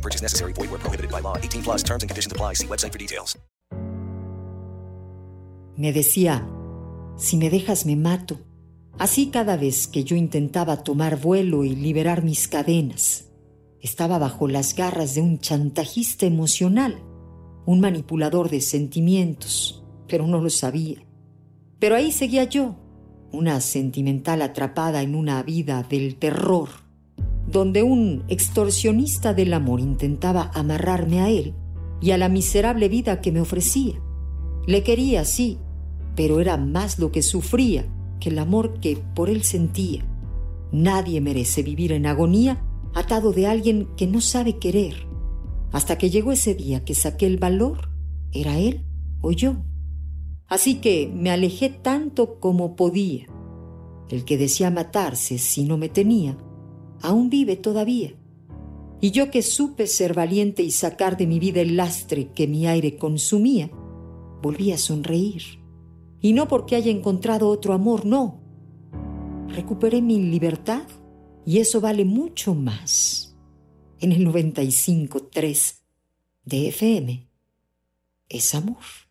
No purchase necessary. Void where prohibited by law. 18 plus terms and apply. See website for details. Me decía, si me dejas me mato. Así cada vez que yo intentaba tomar vuelo y liberar mis cadenas. Estaba bajo las garras de un chantajista emocional, un manipulador de sentimientos, pero no lo sabía. Pero ahí seguía yo, una sentimental atrapada en una vida del terror, donde un extorsionista del amor intentaba amarrarme a él y a la miserable vida que me ofrecía. Le quería, sí, pero era más lo que sufría que el amor que por él sentía. Nadie merece vivir en agonía atado de alguien que no sabe querer. Hasta que llegó ese día que saqué el valor, ¿era él o yo? Así que me alejé tanto como podía. El que decía matarse si no me tenía, aún vive todavía. Y yo que supe ser valiente y sacar de mi vida el lastre que mi aire consumía, volví a sonreír. Y no porque haya encontrado otro amor, no. Recuperé mi libertad y eso vale mucho más. En el 95.3 de FM es amor.